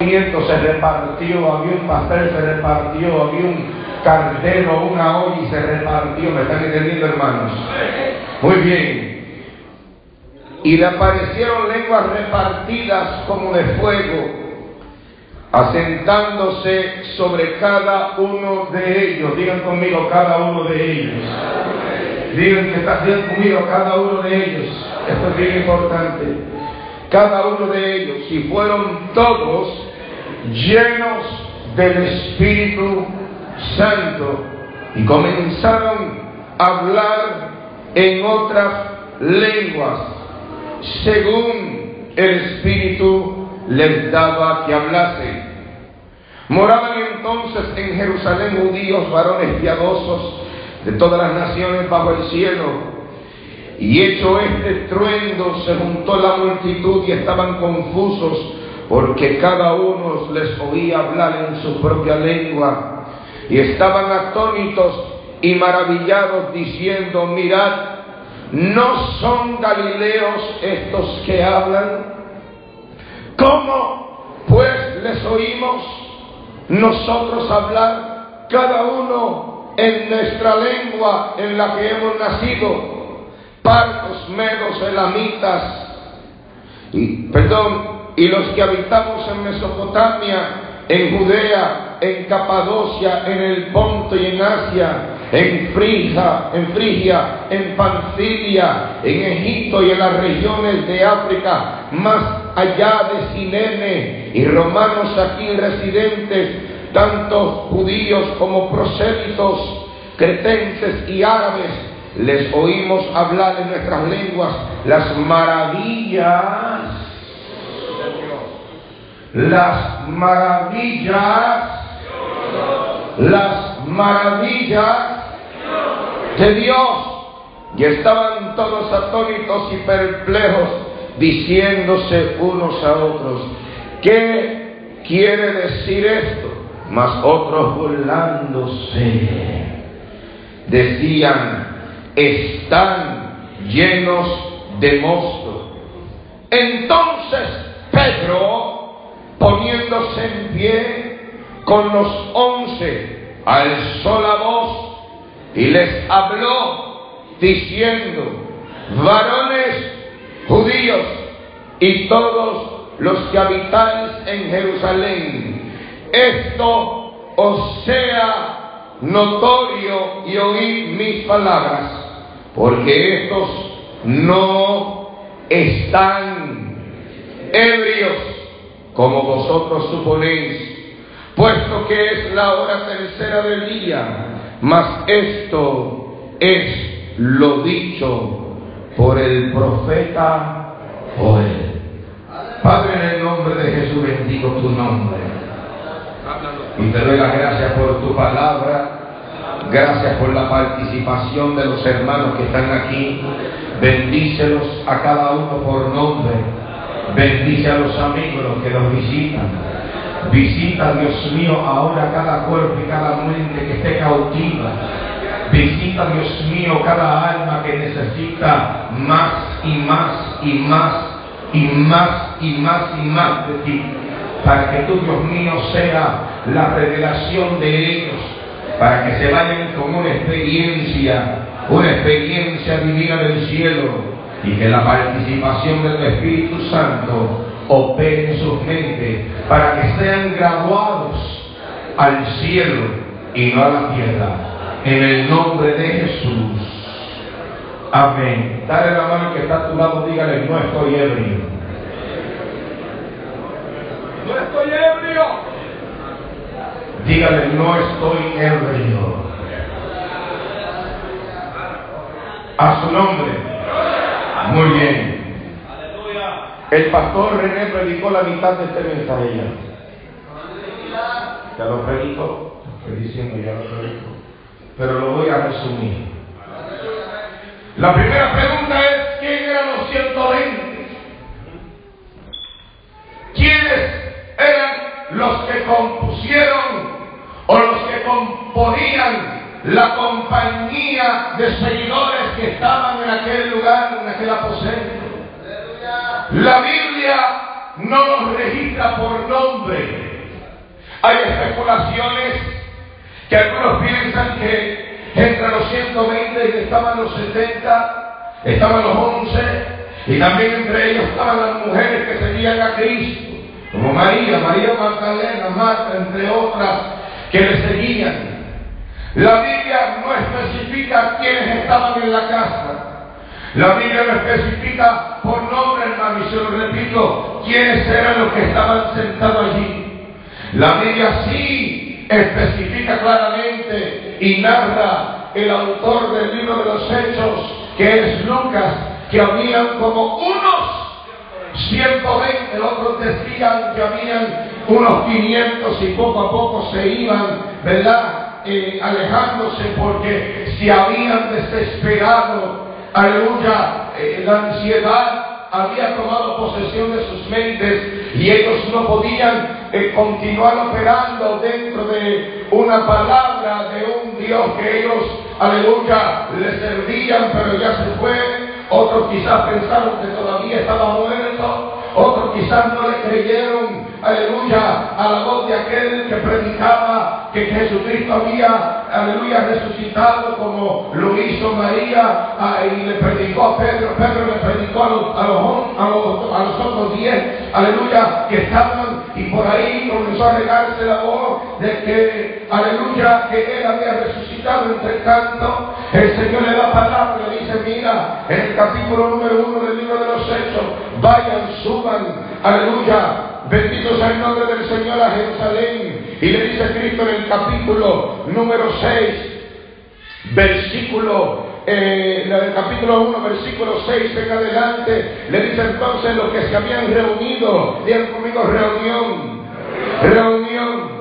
se repartió, había un pastel, se repartió, había un caldero, una olla y se repartió. ¿Me están entendiendo, hermanos? Muy bien. Y le aparecieron lenguas repartidas como de fuego, asentándose sobre cada uno de ellos. Digan conmigo cada uno de ellos. Digan que está bien conmigo cada uno de ellos. Esto es bien importante. Cada uno de ellos. Y fueron todos llenos del Espíritu Santo y comenzaron a hablar en otras lenguas según el Espíritu les daba que hablasen. Moraban entonces en Jerusalén judíos, varones piadosos de todas las naciones bajo el cielo. Y hecho este estruendo, se juntó la multitud y estaban confusos porque cada uno les oía hablar en su propia lengua y estaban atónitos y maravillados diciendo, mirad, ¿no son galileos estos que hablan? ¿Cómo pues les oímos nosotros hablar cada uno en nuestra lengua en la que hemos nacido? Partos, medos, elamitas, y perdón, y los que habitamos en Mesopotamia, en Judea, en Capadocia, en el Ponto y en Asia, en Frigia, en Frigia, en Pancilia, en Egipto y en las regiones de África, más allá de Sinene y romanos aquí residentes, tanto judíos como prosélitos, cretenses y árabes, les oímos hablar en nuestras lenguas las maravillas las maravillas, las maravillas de Dios. Y estaban todos atónitos y perplejos, diciéndose unos a otros, ¿qué quiere decir esto? Mas otros burlándose, decían, están llenos de mosto. Entonces Pedro poniéndose en pie con los once, alzó la voz y les habló diciendo, varones judíos y todos los que habitáis en Jerusalén, esto os sea notorio y oíd mis palabras, porque estos no están ebrios como vosotros suponéis, puesto que es la hora tercera del día, mas esto es lo dicho por el profeta Joel. Padre, en el nombre de Jesús bendigo tu nombre. Y te doy las gracias por tu palabra. Gracias por la participación de los hermanos que están aquí. Bendícelos a cada uno por nombre Bendice a los amigos, los que nos visitan. Visita, Dios mío, ahora cada cuerpo y cada mente que esté cautiva. Visita, Dios mío, cada alma que necesita más y más y más y más y más y más de ti. Para que tú, Dios mío, sea la revelación de ellos. Para que se vayan con una experiencia, una experiencia divina del cielo y que la participación del Espíritu Santo opere en sus mentes para que sean graduados al cielo y no a la tierra. En el nombre de Jesús. Amén. Dale la mano que está a tu lado, dígale, no estoy ebrio. No estoy ebrio. Dígale, no estoy ebrio. A su nombre. Muy bien. El pastor René predicó la mitad de este mensaje ya. Ya lo predicó. Estoy diciendo ya lo predicó. Pero lo voy a resumir. La primera pregunta es, ¿quién eran los 120? ¿Quiénes eran los que compusieron o los que componían la compañía de seguidores que estaban en aquel lugar, en aquel aposento. La Biblia no los registra por nombre, especulaciones que algunos piensan que entre los 120 estaban los 70, estaban los 11, y también entre ellos estaban las mujeres que seguían a Cristo, como María, María Magdalena, Marta, entre otras, que le seguían. La Biblia no especifica quiénes estaban en la casa. La Biblia no especifica por nombre, hermano, y se lo repito, quiénes eran los que estaban sentados allí. La Biblia sí especifica claramente y narra el autor del libro de los Hechos, que es Lucas, que habían como unos 120, otros decían que habían unos 500 y poco a poco se iban, ¿verdad? Eh, alejándose porque se habían desesperado, aleluya, eh, la ansiedad había tomado posesión de sus mentes y ellos no podían eh, continuar operando dentro de una palabra de un Dios que ellos, aleluya, le servían, pero ya se fue. Otros quizás pensaron que todavía estaba muerto. Quizás no le creyeron, aleluya, a la voz de aquel que predicaba que Jesucristo había, aleluya, resucitado como lo hizo María y le predicó a Pedro, Pedro le predicó a los, otros diez, aleluya, que estaban y por ahí comenzó a regarse la voz de que, aleluya, que él había resucitado entre tanto. El Señor le da palabra, le dice, mira, en el capítulo número uno del libro de los Hechos, vayan, suban, aleluya, Bendito sea el nombre del Señor a Jerusalén. Y le dice Cristo en el capítulo número 6, versículo, eh, el capítulo 1, versículo 6 en adelante, le dice entonces los que se habían reunido, digan conmigo reunión, reunión.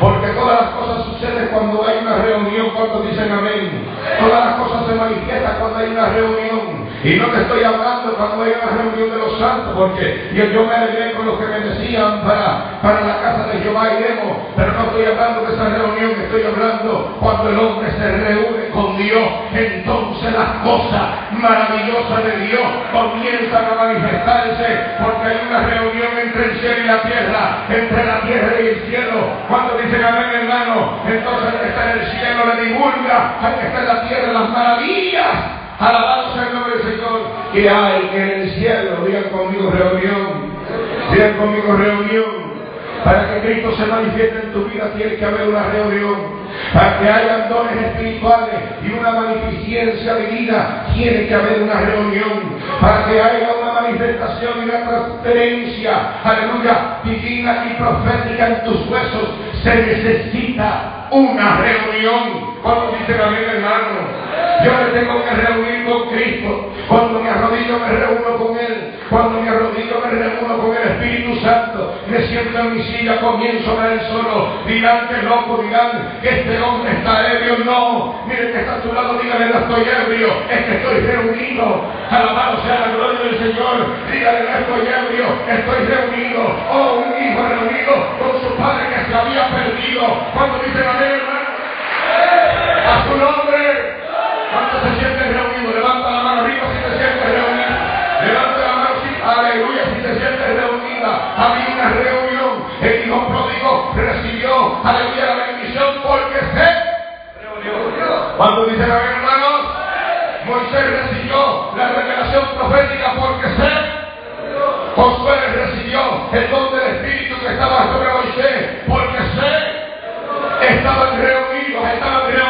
Porque todas las cosas suceden cuando hay una reunión, cuando dicen amén. Todas las cosas se manifiestan cuando hay una reunión. Y no te estoy hablando cuando hay una reunión de los santos, porque yo, yo me alegré con los que me decían para, para la casa de Jehová iremos, pero no estoy hablando de esa reunión, estoy hablando cuando el hombre se reúne con Dios, entonces las cosas maravillosas de Dios comienzan a manifestarse, porque hay una reunión entre el cielo y la tierra, entre la tierra y el cielo. Cuando dicen amén, hermano, entonces el que está en el cielo le divulga al que está en la tierra las maravillas Alabado sea el nombre del Señor. Que hay en el cielo. Digan conmigo reunión. Digan conmigo reunión. Para que Cristo se manifieste en tu vida tiene que haber una reunión. Para que haya dones espirituales y una magnificencia divina tiene que haber una reunión. Para que haya una manifestación y una transferencia, aleluya, divina y profética en tus huesos, se necesita una reunión. Cuando dicen amén, hermano. Yo me tengo que reunir con Cristo. Cuando me arrodillo me reúno con Él. Cuando me arrodillo me reúno con el Espíritu Santo. Me siento en mi silla, comienzo a ver solo. Dirán que loco, dirán que este hombre está ebrio. No, miren que está a tu lado, díganle no estoy ebrio. Es que estoy reunido. Alabado sea la gloria del Señor. Díganle no estoy ebrio. Estoy reunido. Oh, un hijo reunido con su padre que se había perdido. Cuando dice amén, hermano. A su nombre. ¿Cuántos se sienten reunidos? Levanta la mano arriba si te sientes reunido. Levanta la mano si, aleluya, si te sientes reunida. Había una reunión. El hijo pródigo recibió, aleluya, la bendición porque se reunió. Cuando dicen a hermanos, Moisés recibió la revelación profética porque se Josué recibió el don del Espíritu que estaba sobre Moisés porque se estaban reunidos, estaban reunidos,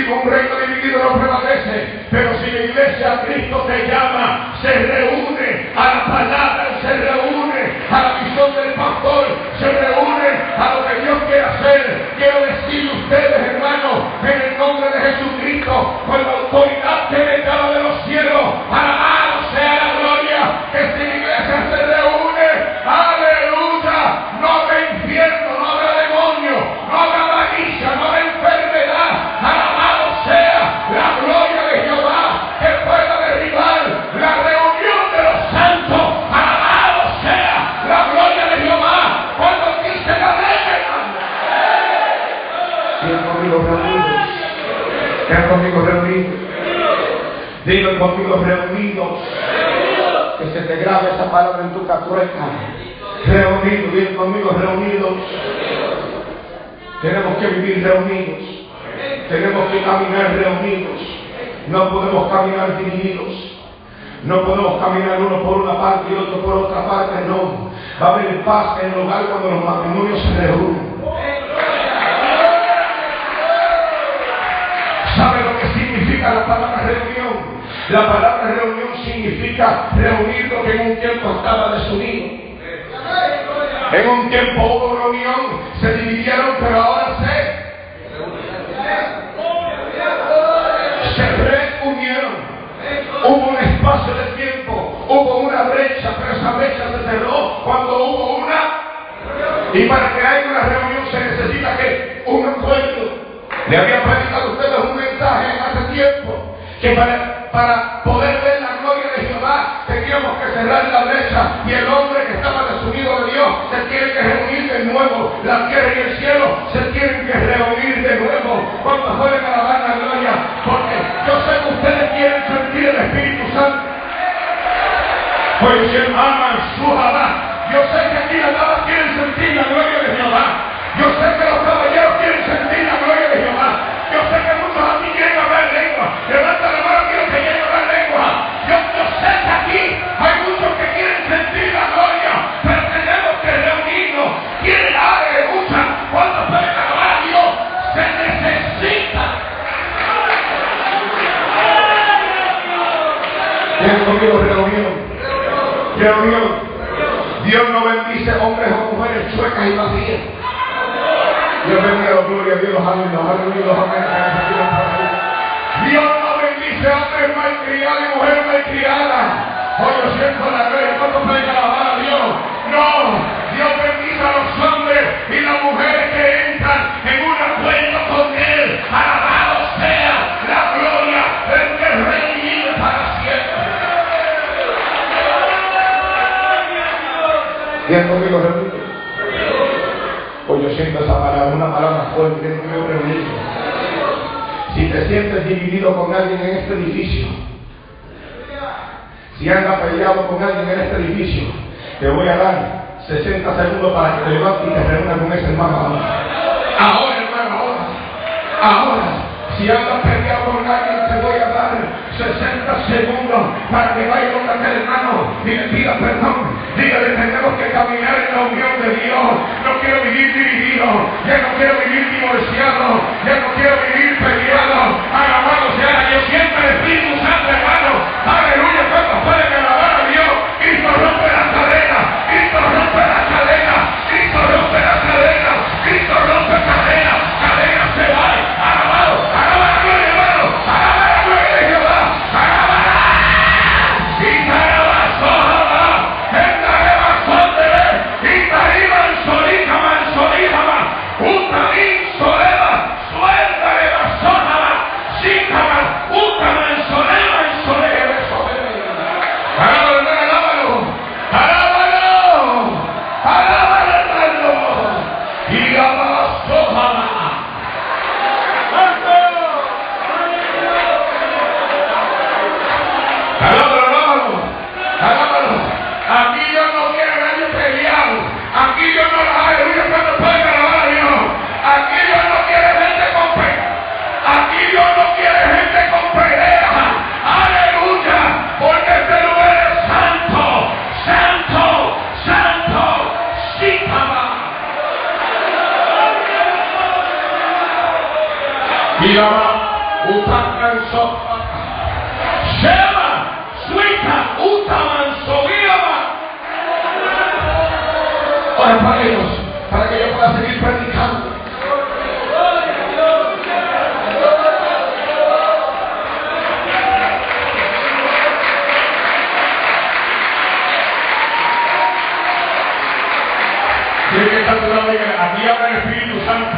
un, reino dividido no prevalece. Pero si la iglesia Cristo te llama, se reúne a la palabra, se reúne a la visión del pastor, se reúne a lo que Dios quiere hacer. Quiero decirle a ustedes, hermanos, en el nombre de Jesucristo, con la autoridad que Digan conmigo reunidos, digan conmigo reunidos, que se te grabe esa palabra en tu captura Reunidos, bien conmigo, reunidos. Tenemos que vivir reunidos. Tenemos que caminar reunidos. No podemos caminar divididos. No podemos caminar uno por una parte y otro por otra parte, no. Va a haber paz en el hogar cuando los matrimonios se reúnen. La palabra reunión? La palabra reunión significa reunir lo que en un tiempo estaba desunido. En un tiempo hubo reunión, se dividieron, pero ahora se se reunieron. Hubo un espacio de tiempo, hubo una brecha, pero esa brecha se cerró cuando hubo una. Y para que haya una reunión se necesita que un acuerdo. Le había predicado a ustedes un mensaje hace tiempo que para, poder ver la gloria de Jehová teníamos que cerrar la brecha y el hombre que estaba desunido de Dios se tiene que reunir de nuevo. La tierra y el cielo se tienen que reunir de nuevo cuando pueden alabar la gloria. Porque yo sé que ustedes quieren sentir el Espíritu Santo. Pues aman su Yo sé que aquí Dios no bendice hombres o mujeres chuecas y vacías. Dios bendiga la gloria Dios, aleluya, aleluya, aleluya. Dios no bendice hombres malcriados y mujeres malcriadas. Hoy yo siento la gloria, ¿cuánto pueden alabar a Dios? No, Dios bendice a los hombres y las mujeres que entran en un acuerdo Repito. Hoy yo siento esa palabra, una palabra fuerte, no me reunido. Si te sientes dividido con alguien en este edificio, si andas peleado con alguien en este edificio, te voy a dar 60 segundos para que te levantes y te reúnas con ese hermano. Ahora, hermano, ahora. Ahora. Si andas peleado 60 segundos para que vaya con aquel hermano y le pida perdón. Dígale, tenemos que caminar en la unión de Dios. No quiero vivir dividido. Ya no quiero vivir divorciado. Ya no quiero vivir peleado. Alabado sea Dios. Siempre Espíritu Santo, hermano. Aleluya. Aquí habla el Espíritu Santo.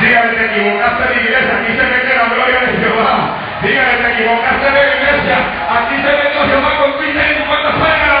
Dígale, te equivocaste de iglesia, aquí se mete la gloria de Jehová. Dígale, te equivocaste de iglesia, aquí se metió Jehová con tu ingenio cuando pueden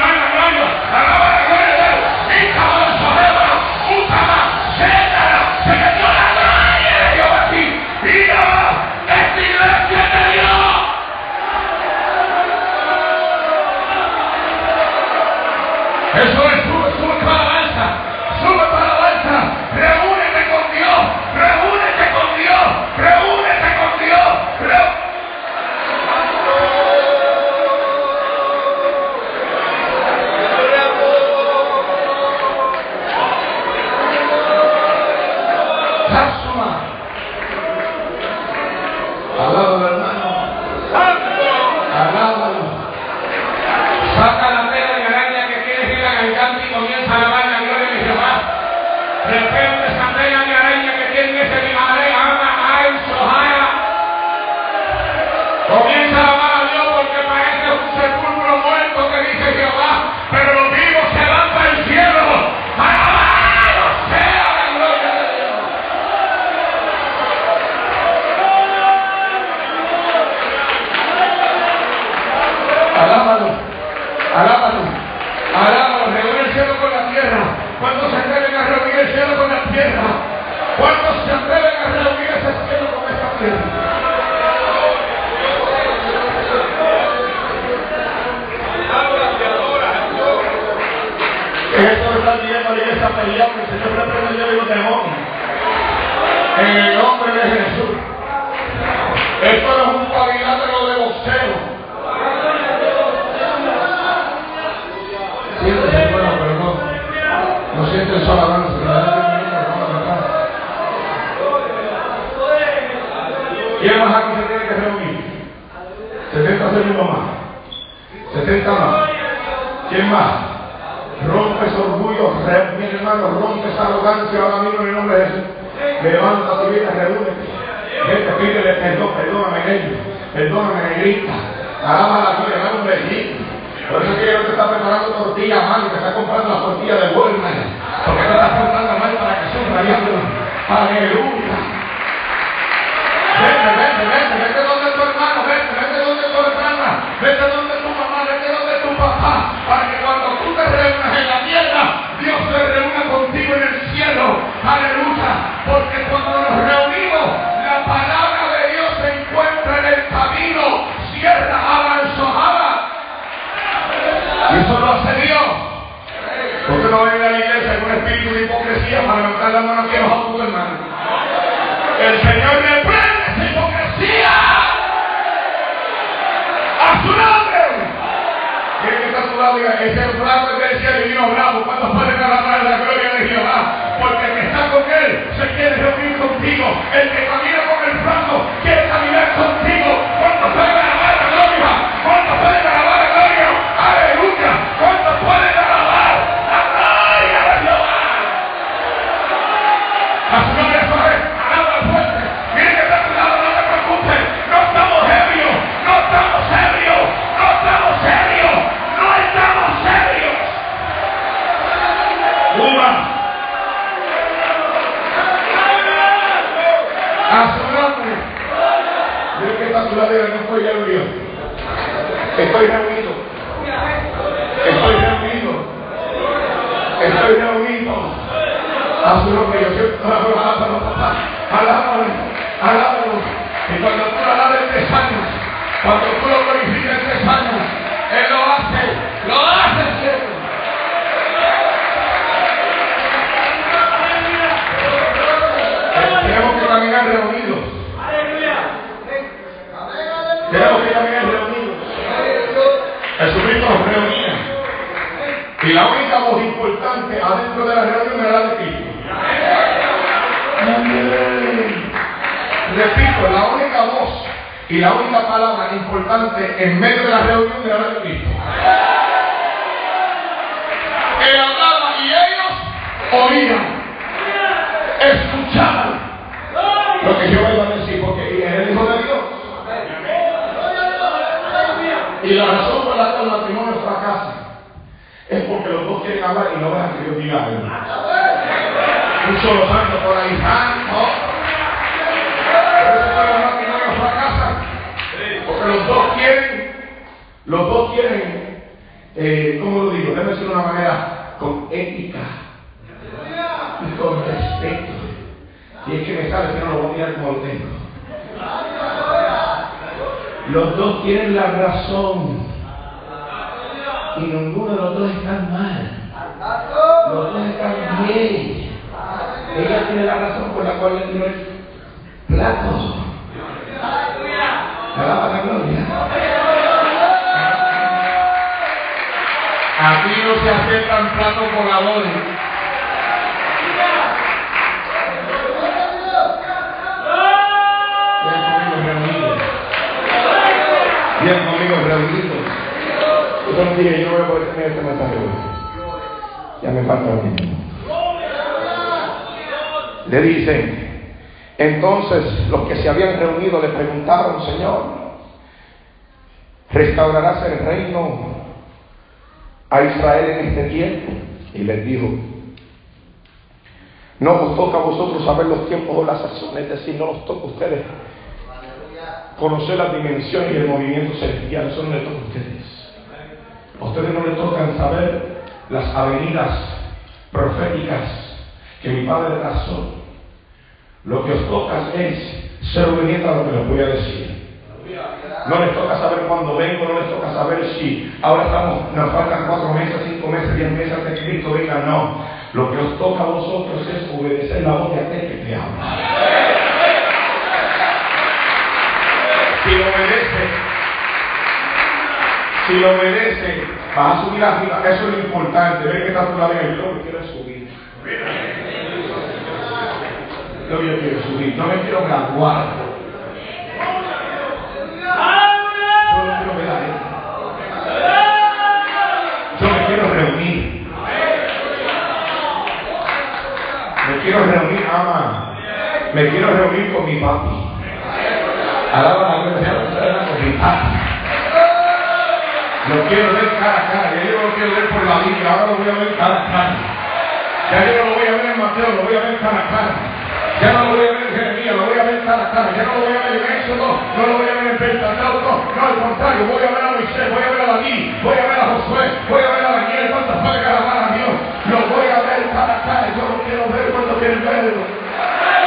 esa arrogancia ahora mismo en el nombre de Jesús. Levanta tu vida, reúnete. Vete, pídele perdón, perdóname, ellos. Perdóname, negrita. Alaba la vida, dame un besito. Por eso que yo te está preparando tortilla mano, te está comprando la tortilla de Walmart. Porque te estás comprando mano para que sufra Aleluya. Vete, vete, vete, vete donde tu hermano, vete, vete donde tu hermana, vete donde tu mamá, vete donde tu papá, para que cuando tú te reúnas en la Dios se reúna contigo en el cielo. Aleluya. Porque cuando nos reunimos, la palabra de Dios se encuentra en el camino, cierra, avanzada. Y eso lo hace Dios. Porque no venga a la iglesia con espíritu de hipocresía para levantar la mano aquí a tu hermano. El Señor reprende ¿Quién está a tu lado? Diga, ese es bravo que decía el vino bravo. ¿Cuántos pueden alabar la gloria de Jehová? Porque el que está con él se quiere reunir contigo. El que camina con el franco quiere caminar contigo. Le preguntaron, Señor, ¿restaurarás el reino a Israel en este tiempo? Y les dijo, no os toca a vosotros saber los tiempos o las sazones, es decir, no os toca a ustedes conocer las dimensiones y el movimiento celestial, eso no les toca a ustedes. A ustedes no les tocan saber las avenidas proféticas que mi padre trazó, lo que os toca es ser obediente a lo que les voy a decir. No les toca saber cuándo vengo, no les toca saber si ahora estamos, nos faltan cuatro meses, cinco meses, diez meses hasta que Cristo venga. No. Lo que os toca a vosotros es obedecer la voz de aquel que te habla. Si lo obedece, si lo obedece, vas a subir arriba. Eso es lo importante. Ver que está tu lado y yo me quiero subir. Yo me quiero subir. No me quiero graduar. Yo me quiero reunir. Me quiero reunir, ama. Me quiero reunir con mi papi. Alaba la gloria con mi papi. Lo quiero ver cara a cara. Ya yo lo quiero ver por la Biblia. Ahora lo voy a ver cara a cara. Ya yo no lo voy a ver Mateo, lo voy a ver cara a cara. Ya no lo voy a ver en Jeremías, lo voy a ver a cara. Ya no lo voy a ver en Éxodo, no lo voy a ver en Pentateuco. No, al contrario, voy a ver a Moisés, voy a ver a David, voy a ver a Josué, voy a ver a Daniel. ¿Cuántos pueden alabar a Dios? Lo voy a ver cara a cara. Yo lo quiero ver cuando quieren verlo.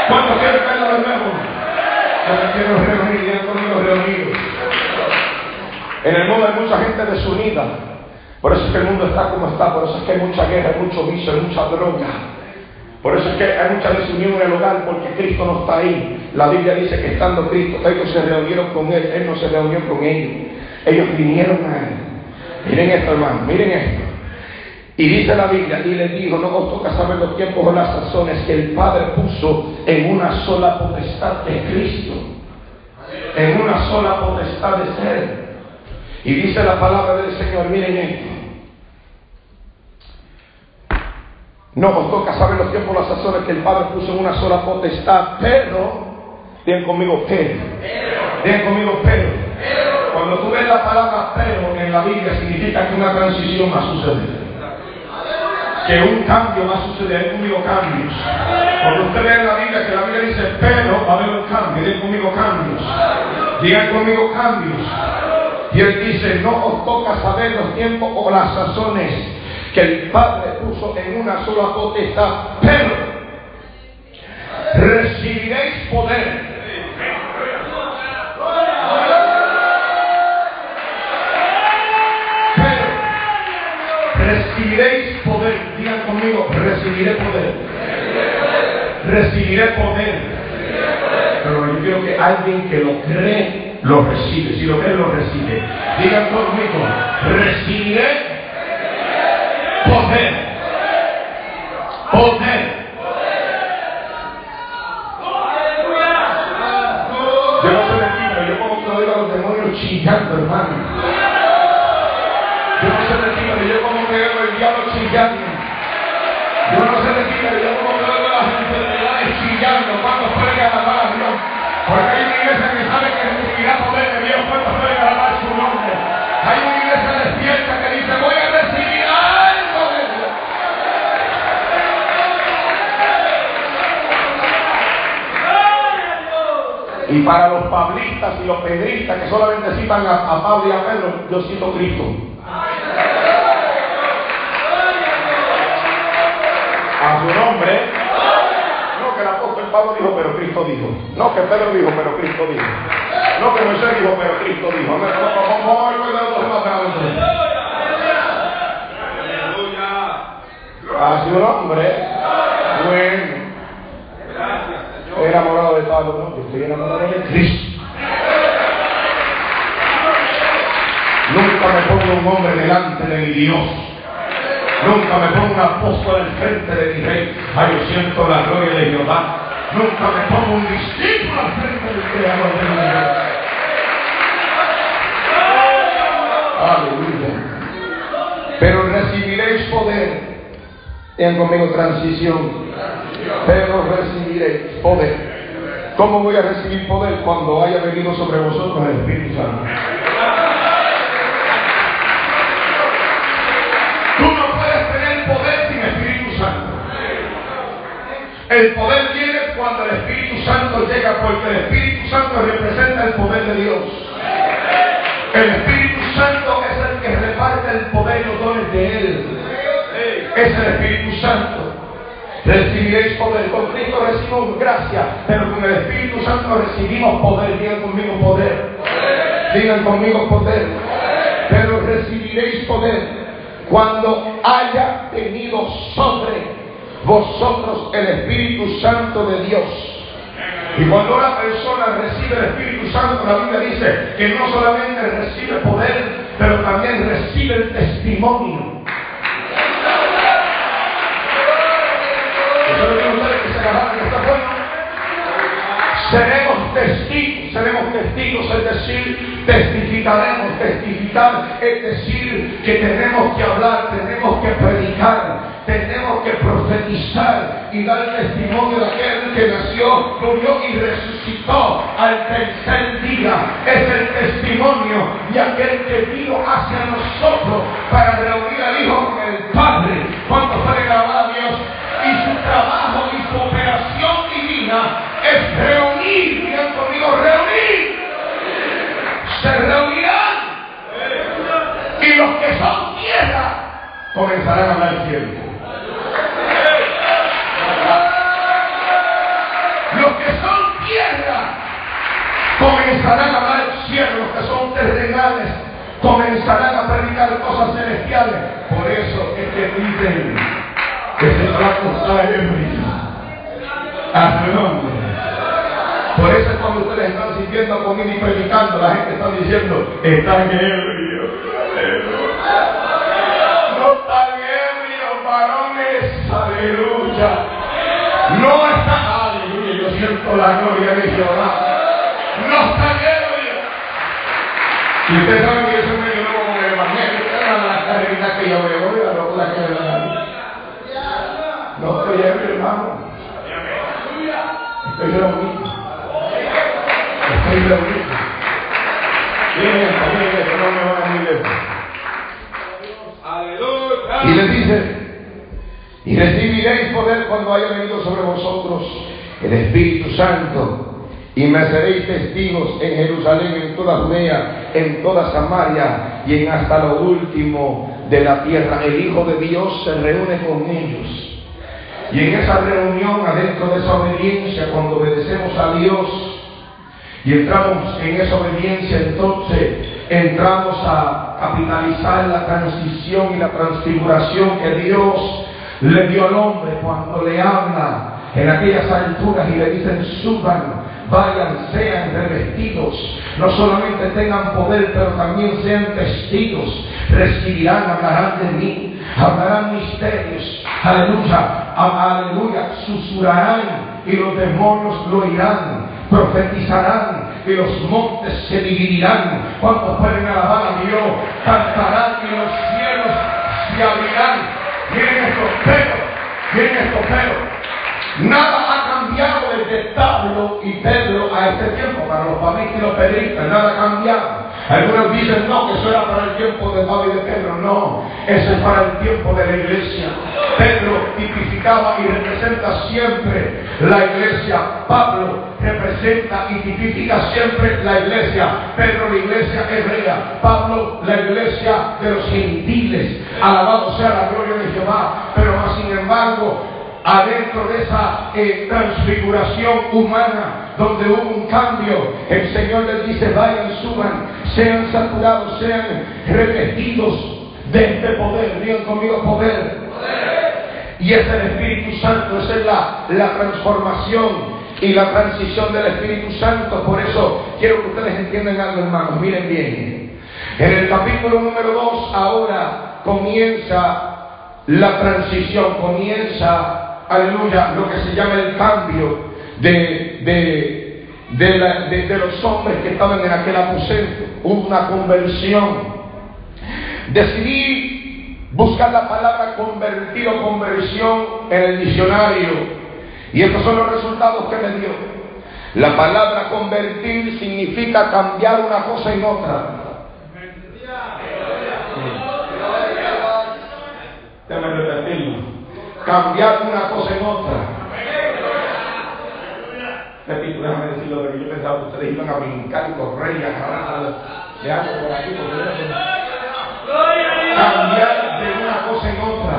¿Cuántos quieren verlo de nuevo? Me quiero reunir, ya conmigo reunidos. En el mundo hay mucha gente desunida. Por eso es que el mundo está como está, por eso es que hay mucha guerra, mucho vicio, mucha droga. Por eso es que hay mucha desunión en el hogar porque Cristo no está ahí. La Biblia dice que estando Cristo, ellos se reunieron con Él, Él no se reunió con ellos. Ellos vinieron a Él. Miren esto, hermano, miren esto. Y dice la Biblia, y les dijo, no os toca saber los tiempos o las razones que el Padre puso en una sola potestad de Cristo. En una sola potestad de ser. Y dice la palabra del Señor, miren esto. No os toca saber los tiempos, las razones que el Padre puso en una sola potestad, pero, bien conmigo, pero, bien conmigo, pero. Cuando tú ves la palabra pero en la Biblia significa que una transición va a suceder. Que un cambio va a suceder, conmigo cambios. Cuando usted ve en la Biblia que la Biblia dice pero, va a haber un cambio, bien conmigo cambios. Digan conmigo cambios. Y él dice, no os toca saber los tiempos o las razones que el Padre puso en una sola potestad, pero recibiréis poder. Pero recibiréis poder. Digan conmigo, recibiré poder. Recibiré poder. Pero yo quiero que alguien que lo cree, lo recibe. Si lo cree, lo recibe. Digan conmigo, recibiré Poder. Poder. Yo no de ti, pero yo como oigo a los demonios chillando, hermano. Yo no de ti, pero yo como que oigo el diablo chillando. Yo no de ti, pero yo Y para los pablistas y los pedristas que solamente citan a, Pablo y a Pedro, yo cito Cristo. A su nombre. No que el apóstol Pablo dijo, pero Cristo dijo. No que Pedro dijo, pero Cristo dijo. No que Moisés dijo, pero Cristo dijo. A su nombre. Bueno. Estoy enamorado de Pablo, no, yo estoy enamorado de Cristo. Nunca me pongo un hombre delante de mi Dios. Nunca me pongo un apóstol al frente de mi rey. Ay, yo siento la gloria de Jehová. Nunca me pongo un discípulo al frente del creador de mi Dios. Aleluya. Pero recibiréis poder. Tengan conmigo transición. Pero recibiréis poder. ¿Cómo voy a recibir poder cuando haya venido sobre vosotros el Espíritu Santo? Tú no puedes tener poder sin Espíritu Santo. El poder viene cuando el Espíritu Santo llega, porque el Espíritu Santo representa el poder de Dios. El Espíritu Santo es el que reparte el poder y los dones de Él. Es el Espíritu Santo. Recibiréis poder. Con Cristo recibimos gracia, pero con el Espíritu Santo recibimos poder. Digan conmigo poder. Digan conmigo poder. Pero recibiréis poder cuando haya venido sobre vosotros el Espíritu Santo de Dios. Y cuando una persona recibe el Espíritu Santo, la Biblia dice que no solamente recibe poder, pero también recibe el testimonio. Seremos testigos, seremos testigos, es decir, testificaremos, testificar, es decir, que tenemos que hablar, tenemos que predicar, tenemos que profetizar y dar testimonio de aquel que nació, murió y resucitó al tercer día. Es el testimonio de aquel que vino hacia nosotros para reunir al Hijo con el Padre. ¿Cuántos pueden los que son tierra comenzarán a hablar tiempo. Los que son tierra comenzarán a hablar cielo, los que son terrenales comenzarán a predicar cosas celestiales. Por eso es que dicen que se va a costar a su nombre. Por eso es cuando ustedes están sintiendo conmigo y predicando, la gente está diciendo, están ebrios. No aleluya. No están, aleluya, yo siento la gloria de Jehová. No están ebrios. Y ustedes saben que yo soy medio nuevo con el evangelio, era la carrerita que yo veo, la locura que me da. No estoy ebrio, hermano. Estoy reunido. Estoy reunido. Miren, miren, no me van muy lejos. Y les dice, y recibiréis poder cuando haya venido sobre vosotros el Espíritu Santo, y me seréis testigos en Jerusalén, en toda Judea, en toda Samaria y en hasta lo último de la tierra. El Hijo de Dios se reúne con ellos. Y en esa reunión, adentro de esa obediencia, cuando obedecemos a Dios y entramos en esa obediencia, entonces entramos a capitalizar la transición y la transfiguración que Dios le dio al hombre cuando le habla en aquellas alturas y le dicen suban, vayan, sean revestidos, no solamente tengan poder, pero también sean testigos, recibirán, hablarán de mí, hablarán misterios, aleluya, aleluya, susurrarán y los demonios lo oirán, profetizarán y los montes se dividirán. Cuando pueden alabar a Dios, cantarán y los cielos se abrirán. Miren estos pelos, miren estos pelos. Nada cambiado desde Pablo y Pedro a este tiempo, para los familiares y los pedristas, nada ha cambiado. Algunos dicen, no, que eso era para el tiempo de Pablo y de Pedro. No, eso es para el tiempo de la iglesia. Pedro tipificaba y representa siempre la iglesia. Pablo representa y tipifica siempre la iglesia. Pedro la iglesia hebrea. Pablo la iglesia de los gentiles. Alabado sea la gloria de Jehová. Pero más sin embargo, adentro de esa eh, transfiguración humana donde hubo un cambio, el Señor les dice, vayan, suban, sean saturados, sean revestidos de este poder, digan conmigo poder. Y es el Espíritu Santo, esa es la, la transformación y la transición del Espíritu Santo. Por eso quiero que ustedes entiendan algo, hermanos. Miren bien. En el capítulo número 2 ahora comienza la transición, comienza aleluya, lo que se llama el cambio de, de, de, los hombres que estaban en aquel aposento, una conversión. Decidí buscar la palabra convertir o conversión en el diccionario y estos son los resultados que me dio. La palabra convertir significa cambiar una cosa en otra. Cambiar una cosa en otra. Repito, déjame decirlo, porque yo pensaba que ustedes iban a brincar y correr y agarrar de algo por aquí. Cambiar de una cosa en otra.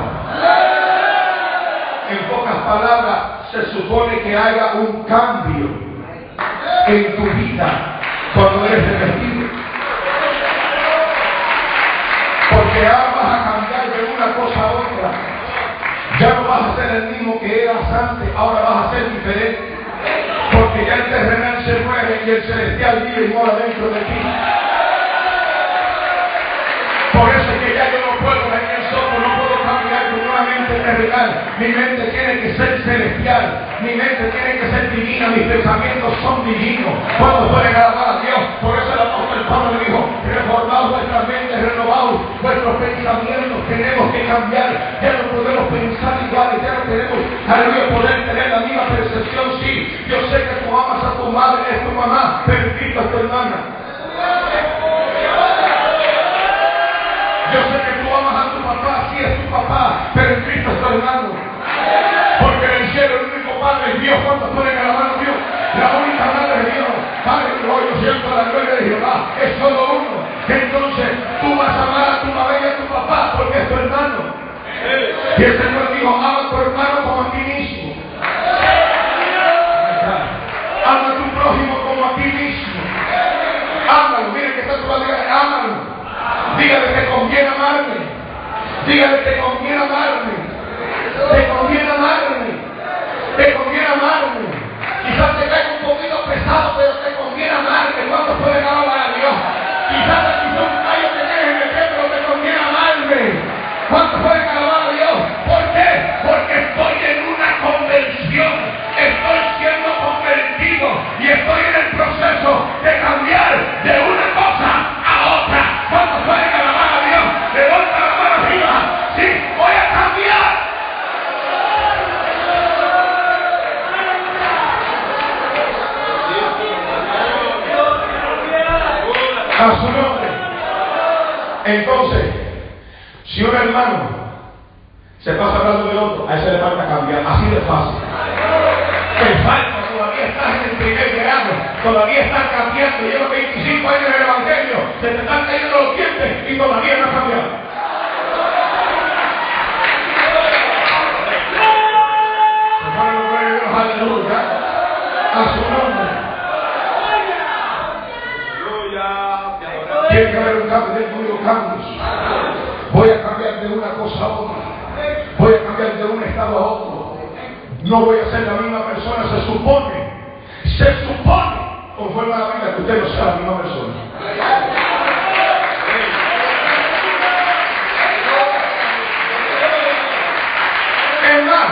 En pocas palabras, se supone que haga un cambio en tu vida cuando eres revestido. Terrenal se muere y el celestial vive y mora dentro de ti. Mi mente tiene que ser celestial, mi mente tiene que ser divina, mis pensamientos son divinos. Cuando pueden alabar a Dios, por eso el apóstol Pablo le dijo, reformados vuestra mente, renovados vuestros pensamientos, tenemos que cambiar, ya no podemos pensar iguales, ya no tenemos, aleluya, poder tener la misma percepción, sí, yo sé que tú amas a tu madre, es tu mamá, Cristo es tu hermana. Yo sé que a tu papá, sí es tu papá, pero en Cristo es tu hermano. Porque en el cielo el único Padre es Dios. ¿Cuántos alabar a Dios? La única madre es Dios. Padre, yo siento la gloria de Jehová. Es solo uno. Entonces tú vas a amar a tu mamá y a tu papá porque es tu hermano. Y el Señor dijo, ama a tu hermano como a ti mismo. Ama a tu prójimo como a ti mismo. Ámalo, mire que está tu padre, ámalo. Dígale que conviene amarme. Dígale que conviene amarme. Te conviene amarme. Te conviene amarme. Quizás te caiga un poquito pesado, pero te conviene amarme. ¿Cuántos pueden alabar a Dios? Quizás te quizás un callo que tienes en el pero te conviene amarme. ¿Cuántos Entonces, si un hermano se pasa hablando del otro, a ese le falta cambiar. Así de fácil. Te falta, todavía estás en el primer grado, todavía estás cambiando. Llevo 25 años en el Evangelio, se te están cayendo los dientes y todavía no has cambiado. A su nombre. Tiene que haber un cambio, que haber cambios. Voy a cambiar de una cosa a otra. Voy a cambiar de un estado a otro. No voy a ser la misma persona, se supone. Se supone, conforme a la Biblia, que usted no sea la misma persona. Es más,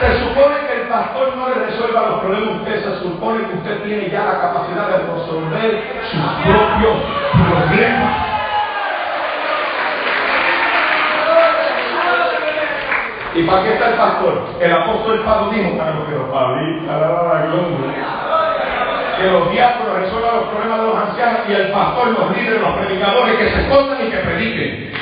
se supone que el pastor no le resuelva los problemas usted, se supone que usted tiene ya la capacidad de resolver sus propios problemas. ¿Y para qué está el pastor? El apóstol Pablo dijo para que los que los diáconos resuelvan los problemas de los ancianos y el pastor, los líderes, los predicadores que se escondan y que prediquen.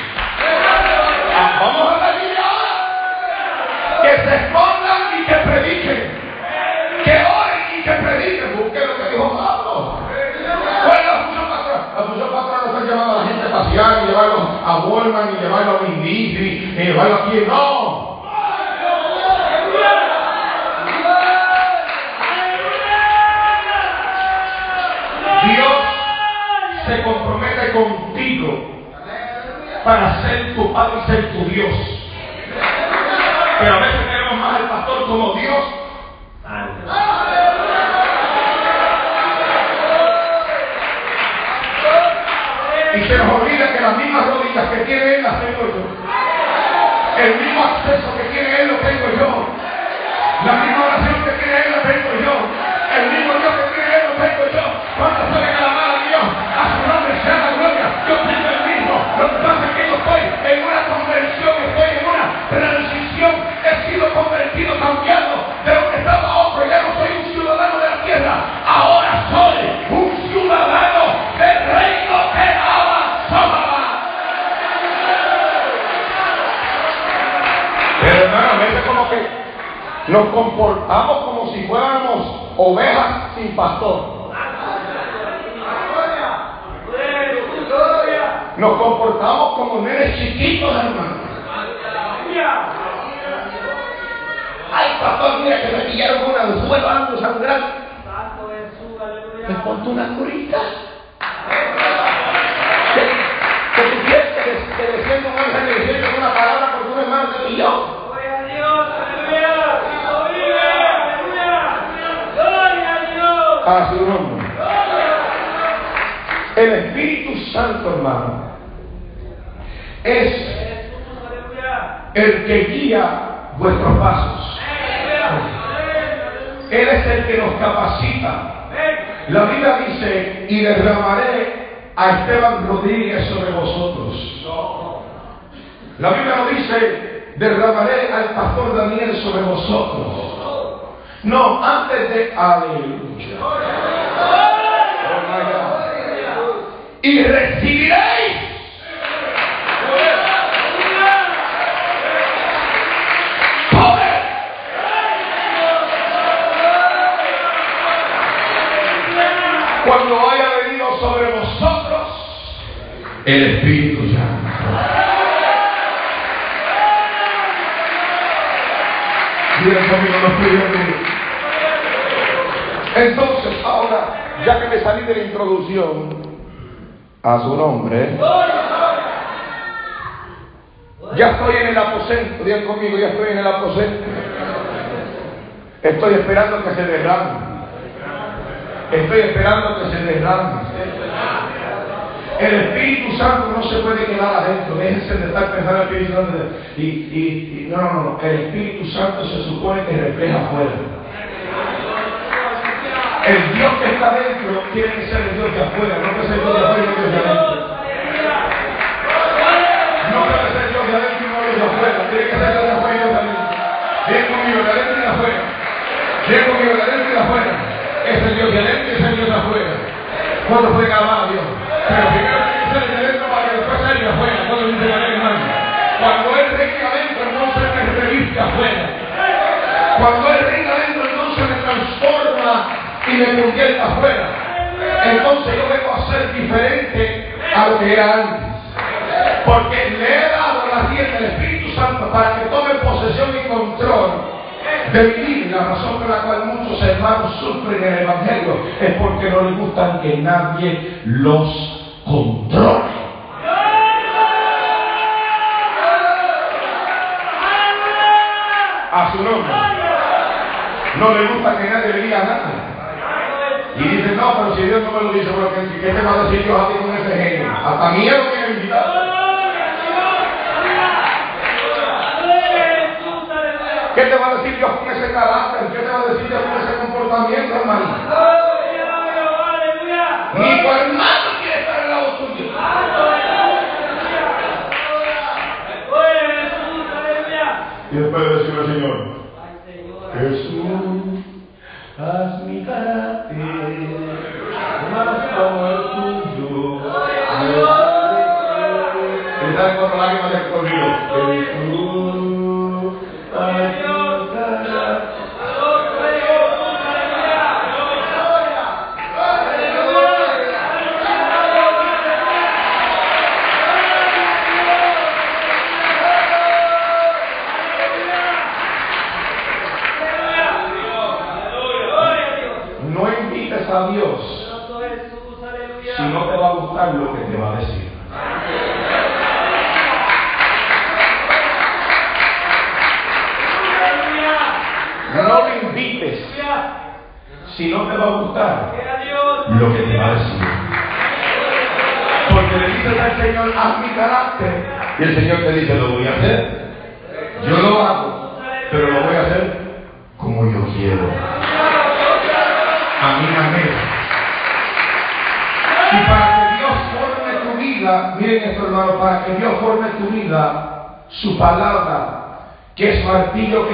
Pasear, y llevarlos a Walmart, ni llevarlos a Mindy, ni llevarlos aquí. No. Dios se compromete contigo para ser tu Padre y ser tu Dios. Pero a veces queremos más al pastor como Dios. Y se nos tiene Él las tengo yo. El mismo acceso que tiene Él lo nos comportamos como si fuéramos ovejas sin pastor. Nos comportamos como nenes chiquitos, hermano. mira que me pillaron con un anzuelo, ando sangrando. Me contó una curita. A su. El Espíritu Santo, hermano, es el que guía vuestros pasos. Él es el que nos capacita. La Biblia dice, y derramaré a Esteban Rodríguez sobre vosotros. La Biblia no dice, derramaré al pastor Daniel sobre vosotros. No, antes de aleluya. Y recibiréis cuando haya venido sobre vosotros el Espíritu Santo. Entonces, ahora, ya que me salí de la introducción a su nombre, ya estoy en el aposento, digan conmigo, ya estoy en el aposento. Estoy esperando que se derrame. Estoy esperando que se derrame. El Espíritu Santo no se puede quedar adentro. Déjense de estar pensando en el Espíritu Santo. Y, y, no, no, no. El Espíritu Santo se supone que refleja afuera. El Dios que está adentro tiene que ser el Dios de afuera, no puede ser el Dios de afuera y el Dios de adentro. No puede ser Dios de adentro y no Dios de afuera. Tiene que ser el Dios de afuera y Dios de adentro. Conmigo, de adentro y de afuera. Bien conmigo, de adentro y de afuera es el Dios de adentro y es el Dios de afuera. ¿Cuándo puede alabar a Dios? Cuando Él reina adentro, entonces me reviste afuera. Cuando Él reina adentro, entonces me transforma y me convierte afuera. Entonces yo vengo a ser diferente a lo que era antes. Porque le he dado la rienda del Espíritu Santo para que tome posesión y control de La razón por la cual muchos hermanos sufren el Evangelio es porque no les gusta que nadie los controle. A su nombre. No le gusta que nadie le diga nada. Y dicen, no, pero si Dios no me lo dice, ¿qué te va a decir Dios a ti con ese genio? Hasta miedo que me invitado. ¿Qué te va a decir Dios con ese carácter? ¿Qué te va a decir Dios con ese comportamiento, hermano? Ni tu hermano quiere estar al lado tuyo. Y después decirle al Señor, Jesús,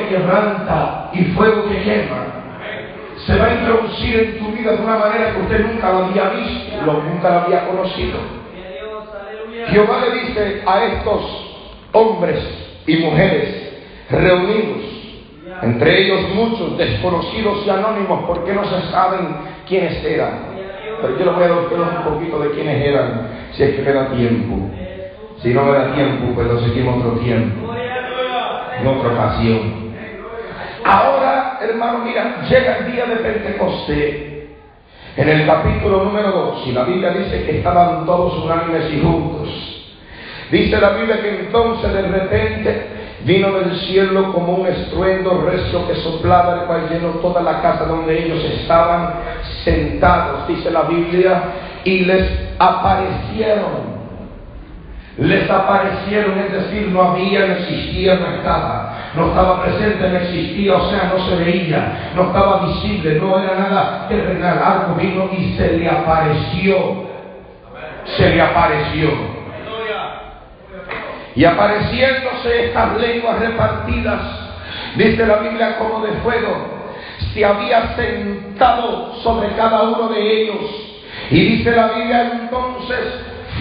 que quebranta y fuego que quema, se va a introducir en tu vida de una manera que usted nunca lo había visto, nunca lo había conocido. Jehová le dice a estos hombres y mujeres reunidos, entre ellos muchos desconocidos y anónimos porque no se saben quiénes eran. Pero yo les voy a dar un poquito de quiénes eran si es que me da tiempo. Si no me da tiempo, pues lo seguimos otro tiempo, en otra ocasión. Hermano, mira, llega el día de Pentecostés. En el capítulo número 2, y la Biblia dice que estaban todos unánimes y juntos. Dice la Biblia que entonces de repente vino del cielo como un estruendo recio que soplaba, el cual llenó toda la casa donde ellos estaban sentados, dice la Biblia, y les aparecieron. Les aparecieron, es decir, no había, no existía, no estaba. No estaba presente, no existía, o sea, no se veía, no estaba visible, no era nada terrenal. Algo vino y se le apareció. Se le apareció. Y apareciéndose estas lenguas repartidas, dice la Biblia como de fuego, se había sentado sobre cada uno de ellos. Y dice la Biblia entonces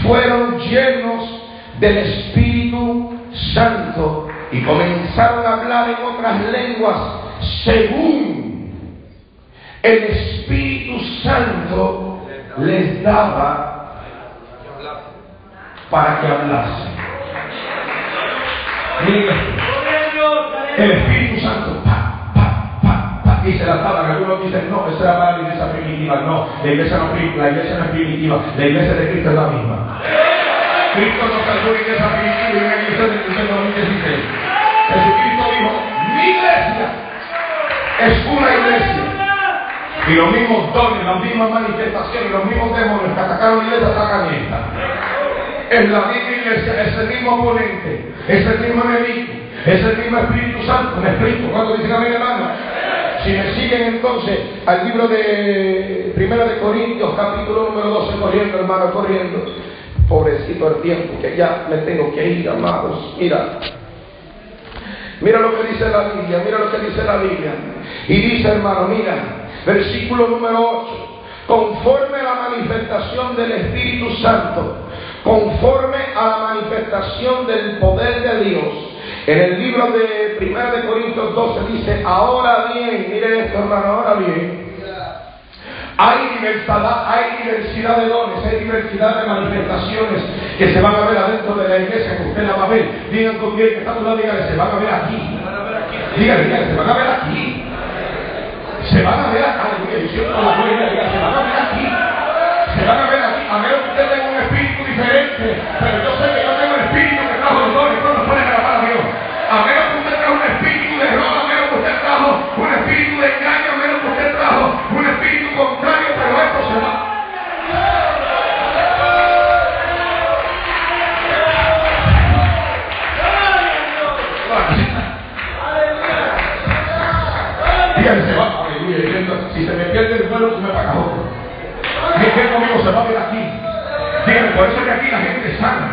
fueron llenos del Espíritu Santo y comenzaron a hablar en otras lenguas según el Espíritu Santo les daba para que hablasen. El Espíritu Santo, pa, pa, pa, pa, dice la palabra. Algunos dicen, no, esa era la iglesia primitiva. No, la iglesia no es primitiva. La iglesia de Cristo es la misma. Cristo no salvó una iglesia primitiva y una iglesia de 2016. Jesucristo dijo, mi iglesia es una iglesia. Y los mismos dones, las mismas manifestaciones, los mismos demonios que atacaron la iglesia atacan esta es la misma iglesia, es el mismo oponente, es el mismo enemigo, es el mismo Espíritu Santo. ¿Me explico? ¿Cuánto dicen a mi hermano? Si me siguen entonces al libro de Primera de Corintios, capítulo número 12, corriendo, hermano, corriendo. Pobrecito el tiempo, que ya me tengo que ir, amados. Mira, mira lo que dice la Biblia, mira lo que dice la Biblia. Y dice, hermano, mira, versículo número 8 conforme a la manifestación del Espíritu Santo, conforme a la manifestación del poder de Dios. En el libro de 1 de Corintios 12 dice, ahora bien, miren esto hermano, ahora bien, hay diversidad, hay diversidad de dones, hay diversidad de manifestaciones que se van a ver adentro de la iglesia, que usted la va a ver. Digan conmigo que está tu lado, se van a ver aquí. Díganle, díganle, se van a ver aquí. Se van a ver aquí. Se van a ver aquí. Se van a ver aquí. A que usted tenga un espíritu diferente. Pero yo que conmigo se va a aquí. Díganme, por eso que aquí la gente sana.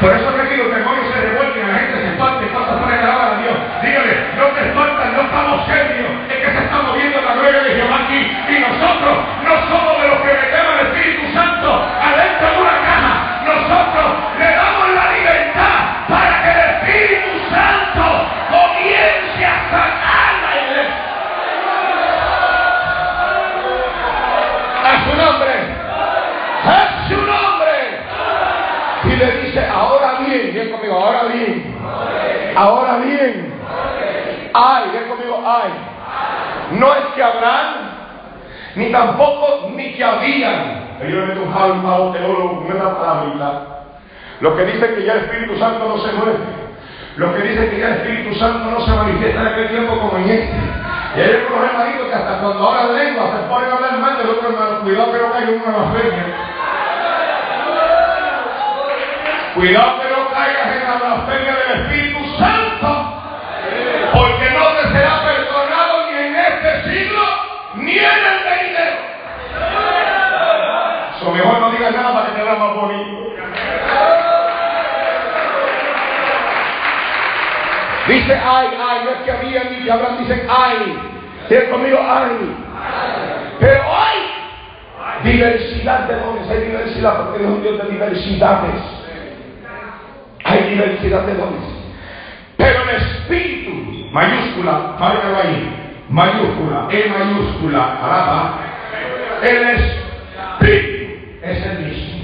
Por eso que aquí los demonios se revuelven, la gente se y pasa para alabar a Dios. Díganle, no te espantan, no estamos serios. Es que se está moviendo la gloria de Jehová aquí. Y nosotros no somos de los que metemos el Espíritu Santo Ahora bien. Ay, bien conmigo, ay. No es que habrán, ni tampoco ni que habían. Yo le meto un jalma teólogo, una palabra. Lo que dice que ya el Espíritu Santo no se mueve. Lo que dice que ya el Espíritu Santo no se manifiesta en aquel tiempo como en este. Y hay algunos hermanitos que hasta cuando hablan lengua se ponen a hablar mal del otro hermano. Cuidado que no caiga en una blasfemia. Cuidado que no caigas en la blasfemia del Espíritu Santo. Porque no te será perdonado ni en este siglo ni en el venidero. O mejor no digas nada para que te vea más bonito. Dice ay, ay, no es que había ni que habrán, dicen ay. Dice conmigo ay. Pero hay diversidad de dones, hay diversidad porque es un Dios de diversidades. Hay diversidad de dones. Pero el espíritu, mayúscula, márcalo ahí, mayúscula, E mayúscula, alaba, el espíritu es el mismo.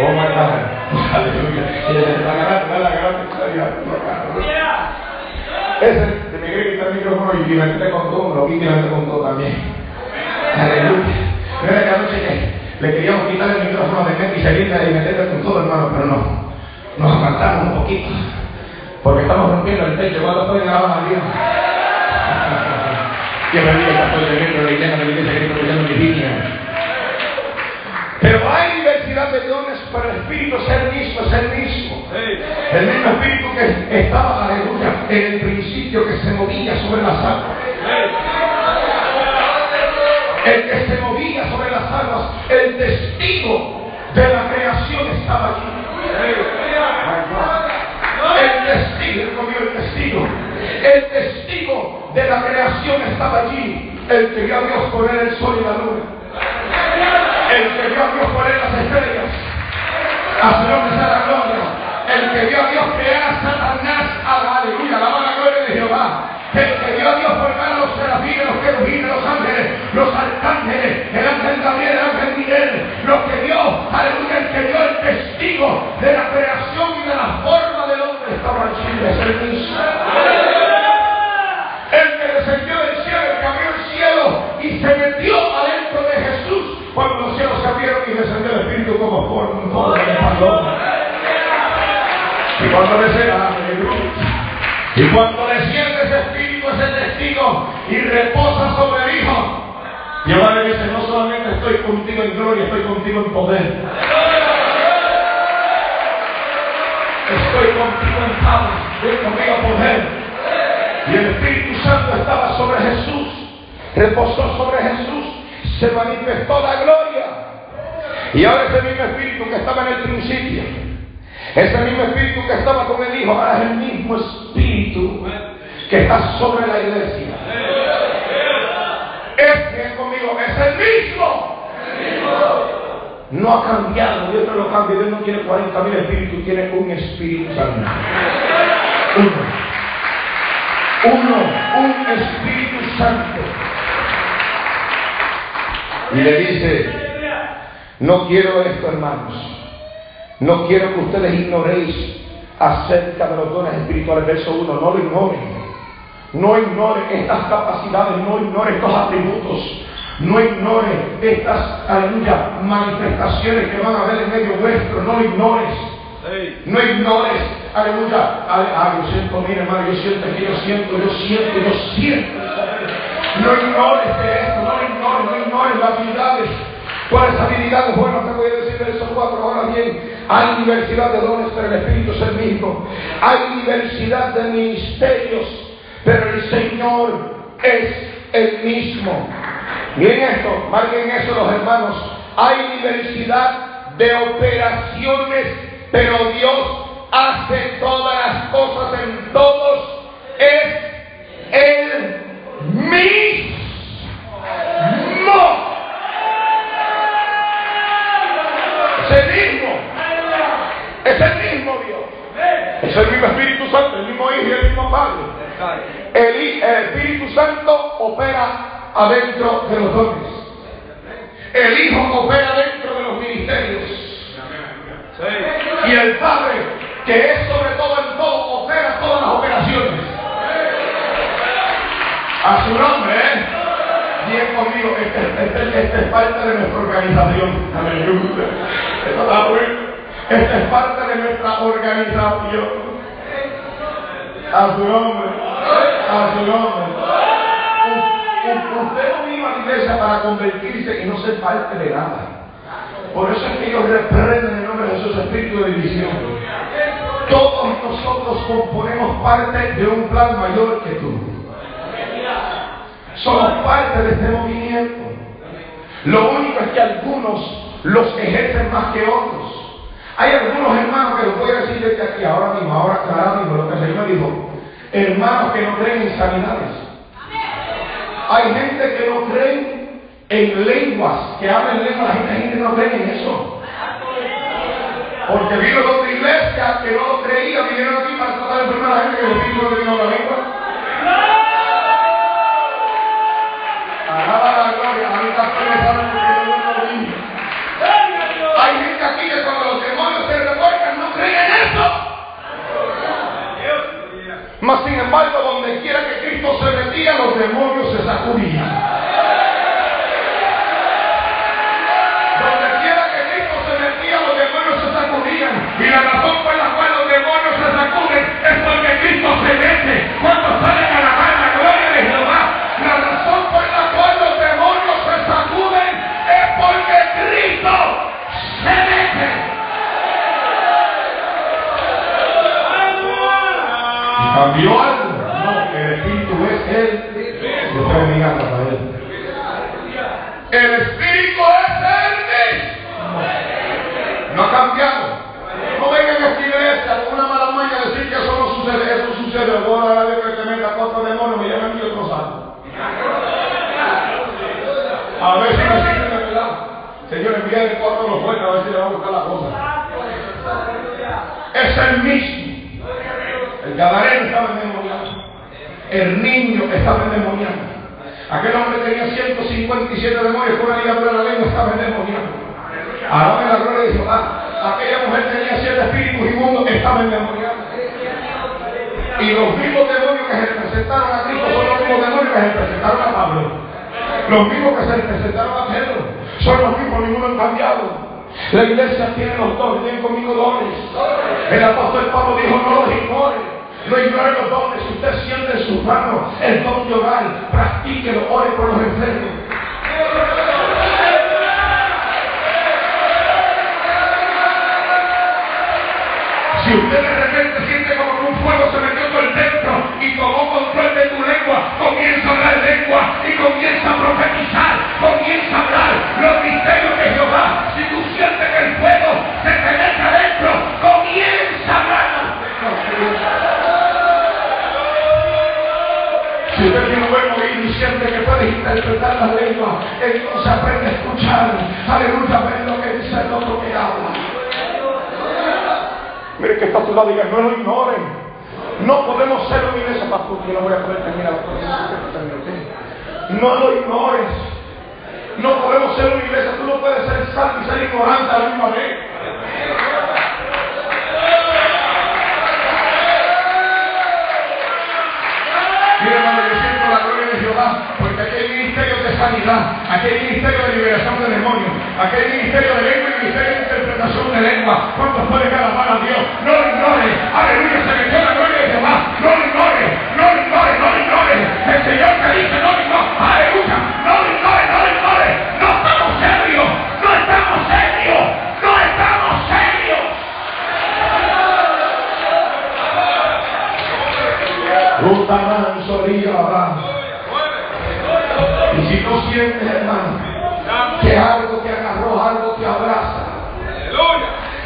Oh my God. Aleluya. Ese de me quitar el micrófono y mete con todo, lo con todo también. Aleluya. Que le queríamos quitar el micrófono de Meti y seguirle y meterle con todo, hermano, pero no. Nos aguantamos un poquito. Porque estamos rompiendo el techo. ¿Cuánto pueden alabar a Dios? Dios bendiga esta estoy de la iglesia, la iglesia que estoy mi línea. Pero hay diversidad de dones, pero el Espíritu es el mismo, es el mismo. El mismo Espíritu que estaba, aleluya, en el principio que se movía sobre las aguas. El que se movía sobre las aguas, el testigo de la creación estaba allí. El testigo, el testigo. El testigo de la creación estaba allí. El que vio a Dios poner el sol y la luna el que vio a Dios poner las estrellas, a su nombre sea la gloria, el que vio a Dios crear a Satanás, aleluya, la gloria de Jehová, el que vio a Dios formar a los serafines, los querubines, los ángeles, los arcángeles, el ángel Gabriel, el ángel Miguel, los que vio, aleluya, el que vio el testigo de la creación y de la forma estaba allí, es el que descendió del cielo, el que abrió el cielo y se metió adentro de Jesús cuando los cielos se abrieron y descendió el Espíritu como forma de paloma. Y cuando desciende, y cuando desciende ese Espíritu, ese testigo, y reposa sobre el Hijo, Jehová le dice, no solamente estoy contigo en gloria, estoy contigo en poder. Contigo en en poder. Y el Espíritu Santo estaba sobre Jesús, reposó sobre Jesús se manifestó la gloria. Y ahora ese mismo espíritu que estaba en el principio, ese mismo espíritu que estaba con el Hijo, ahora es el mismo espíritu que está sobre la iglesia. Es conmigo, es el mismo. No ha cambiado, Dios no lo cambia, Dios no tiene 40 mil espíritus, tiene un espíritu santo. Uno. Uno, un espíritu santo. Y le dice, no quiero esto, hermanos. No quiero que ustedes ignoréis acerca de los dones espirituales. Verso 1, no lo ignoren. No ignoren estas capacidades, no ignoren estos atributos. No ignoren estas, aleluya, manifestaciones que van a haber en medio vuestro. No lo ignores. No ignores, aleluya. Ah, yo siento, mire hermano, yo siento que yo siento, yo siento, yo siento. No ignores de esto, no lo ignores, no ignores las habilidades. ¿Cuáles habilidades? Bueno, te voy a decir de esos cuatro. Ahora bien, hay diversidad de dones, pero el Espíritu es el mismo. Hay diversidad de ministerios, pero el Señor es el mismo. Miren esto, marquen eso los hermanos. Hay diversidad de operaciones, pero Dios hace todas las cosas en todos. Es el mismo. Es el mismo. Es el mismo Dios. Es el mismo Espíritu Santo, el mismo Hijo y el mismo Padre. El, Espíritu Santo opera adentro de los dones. El Hijo opera dentro de los ministerios. Y el Padre, que es sobre todo en todo, opera todas las operaciones. A su nombre, ¿eh? Bien conmigo, esta este, este es parte de nuestra organización. Aleluya. Esta es parte de nuestra organización. A su nombre. A su nombre. Usted no vino a la iglesia para convertirse y no ser parte de nada. Por eso es que ellos reprenden el nombre de Jesús espíritu de división. Todos nosotros componemos parte de un plan mayor que tú. Somos parte de este movimiento. Lo único es que algunos los ejercen más que otros. Hay algunos hermanos que lo voy a decir desde aquí, ahora mismo, ahora, ahora mismo, lo que el Señor dijo. Hermanos que no creen en sanidades. Hay gente que no cree en lenguas, que hablan lenguas, la gente, gente no cree en eso. Porque vino de otra iglesia que no lo creía, vinieron aquí para tratar de enfermar a la gente que el Espíritu no vino la lengua. la gloria. A mí Hay gente aquí que cuando los demonios se revuelcan no creen en eso. Mas sin embargo, Cristo se metía, los demonios se sacudían. Donde quiera que Cristo se metía, los demonios se sacudían. Y la razón por la cual los demonios se sacuden es porque Cristo se mete cuando salen a la la gloria de Jehová. La razón por la cual los demonios se sacuden es porque Cristo se mete. ¿Cambió algo? El mismo. El gadareno estaba endemoniado. El niño estaba endemoniado. Aquel hombre tenía 157 demonios con una ligadura de la lengua estaba endemoniado. Ahora la gloria de Jehová. Aquella mujer tenía siete espíritus inmundos estaba endemoniada. Y los mismos demonios que se presentaron a Cristo son los mismos demonios que se presentaron a Pablo. Los mismos que se le presentaron a Pedro son los mismos, ninguno han cambiado. La iglesia tiene los dones, tiene conmigo dones. El apóstol Pablo dijo, no los ignores. No ignore los dones. Si usted siente en su mano el don de orar, practíquelo, ore por los enfermos. Si usted de repente siente como que un fuego se metió por el dentro y tomó control de tu lengua, comienza a hablar lengua y comienza a profetizar, comienza a hablar los misterios siente que puede interpretar la lengua, entonces aprende a escuchar. Aleluya, ver lo que dice el otro que habla. Mire que está a tu lado diga, no lo ignoren. No podemos ser una iglesia, pastor, que no voy a poder terminar. No lo ignores. No podemos ser una iglesia. Tú no puedes ser santo y ser ignorante a la misma vez. Sanidad, aquí hay ministerio de liberación de demonios, hay ministerio de lengua y ministerio de interpretación de lengua. ¿Cuántos pueden alabar a Dios? No lo ignores, aleluya, se metió la gloria de Jehová, no lo ignores, no lo ignores, no lo ignores. El Señor te dice, no lo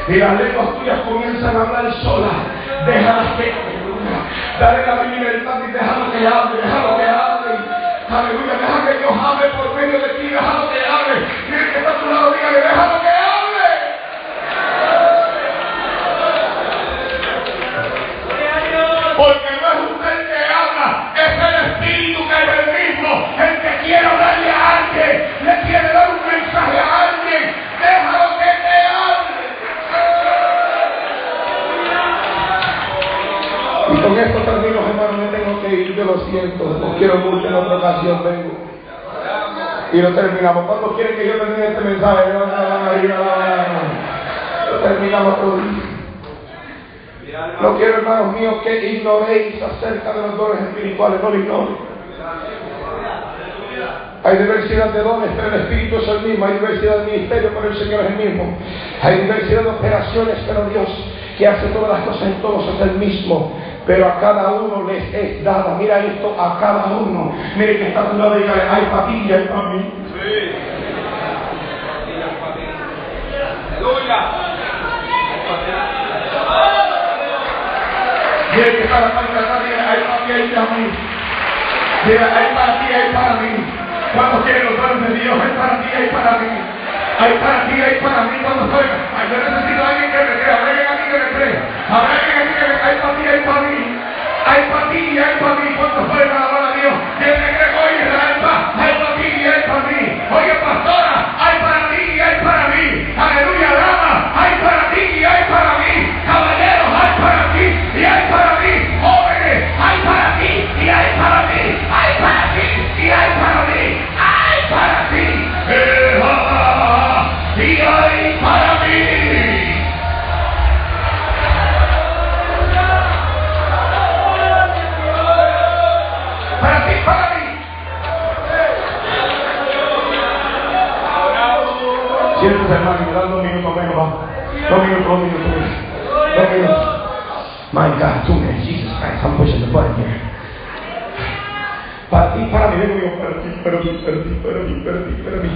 Y las lenguas tuyas comienzan a hablar solas. Déjalas que, dale la libertad y déjalo que hable, déjalo que hable. Aleluya, deja que Dios hable por medio de ti, déjalo que hable. Mire que está a tu lado, dígale, déjalo que hable. Porque no es usted que habla, es el Espíritu que es el mismo, el que quiere darle a alguien, le quiere dar un con esto termino, hermano, me tengo que ir, yo lo siento, no quiero mucho en otra ocasión, vengo. Y lo terminamos. ¿Cuándo quieren que yo termine este mensaje? Lo terminamos hoy. No quiero, hermanos míos, que ignoréis acerca de los dones espirituales, no lo ignoren. Hay diversidad de dones, pero el Espíritu es el mismo. Hay diversidad de ministerios, pero el Señor es el mismo. Hay diversidad de operaciones, pero Dios, que hace todas las cosas en todos, es el mismo. Pero a cada uno les es dada. Mira esto, a cada uno. Mire que está a tu lado y dígale, hay para ti y hay para mí. Aleluya. Tiene que estar la parte de diga, hay para ti, hay para mí. Diga, hay para ti, hay para mí. ¿Cuántos quieren los dones de Dios? Hay para ti, hay para mí. Hay para ti, hay para mí. Cuando ay, yo necesito a alguien que ti y hay para para mí, para ti, para mí, para para mí.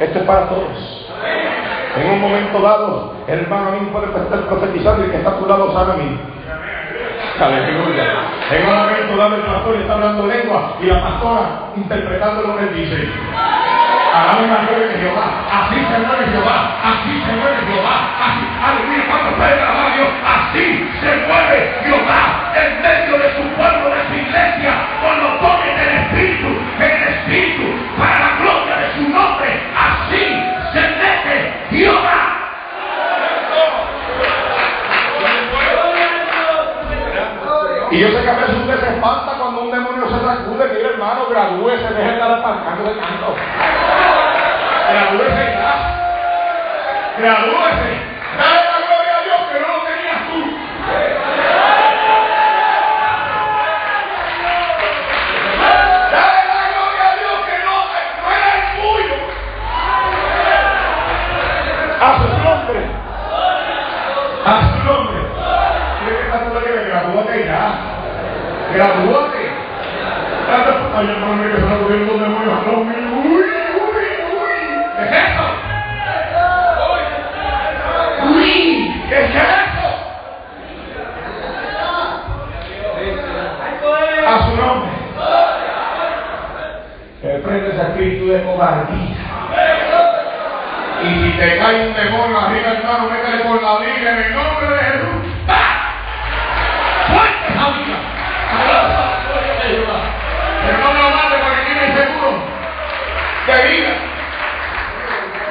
Esto es para todos. En un momento dado, el hermano a mí puede estar profetizando y que está a tu lado sabe a mí. Aleluya. En un momento dado el pastor está hablando lengua y la pastora interpretando lo que él dice. Alaben la gloria de Jehová. Así se mueve Jehová. Así se mueve Jehová. Así, aleluya, cuando puede alabar Dios. Así se mueve Jehová en medio de su pueblo, de su iglesia. Cuando pone Y yo sé que a veces usted se espanta cuando un demonio se sacude. Mire, hermano, gradúese, deje de estar aparcando de canto. Gradúese ya. Gradúese. Que gradúate ya. Gradúate. Ay, hermano, que está corriendo un demonio a lo mío. Uy, uy, uy. ¿Qué es eso? Uy, ¿qué es eso? A su nombre. Reprende ese espíritu de cobardía. Y si te cae un demonio arriba, hermano, métele con la Biblia en el nombre de Jesús.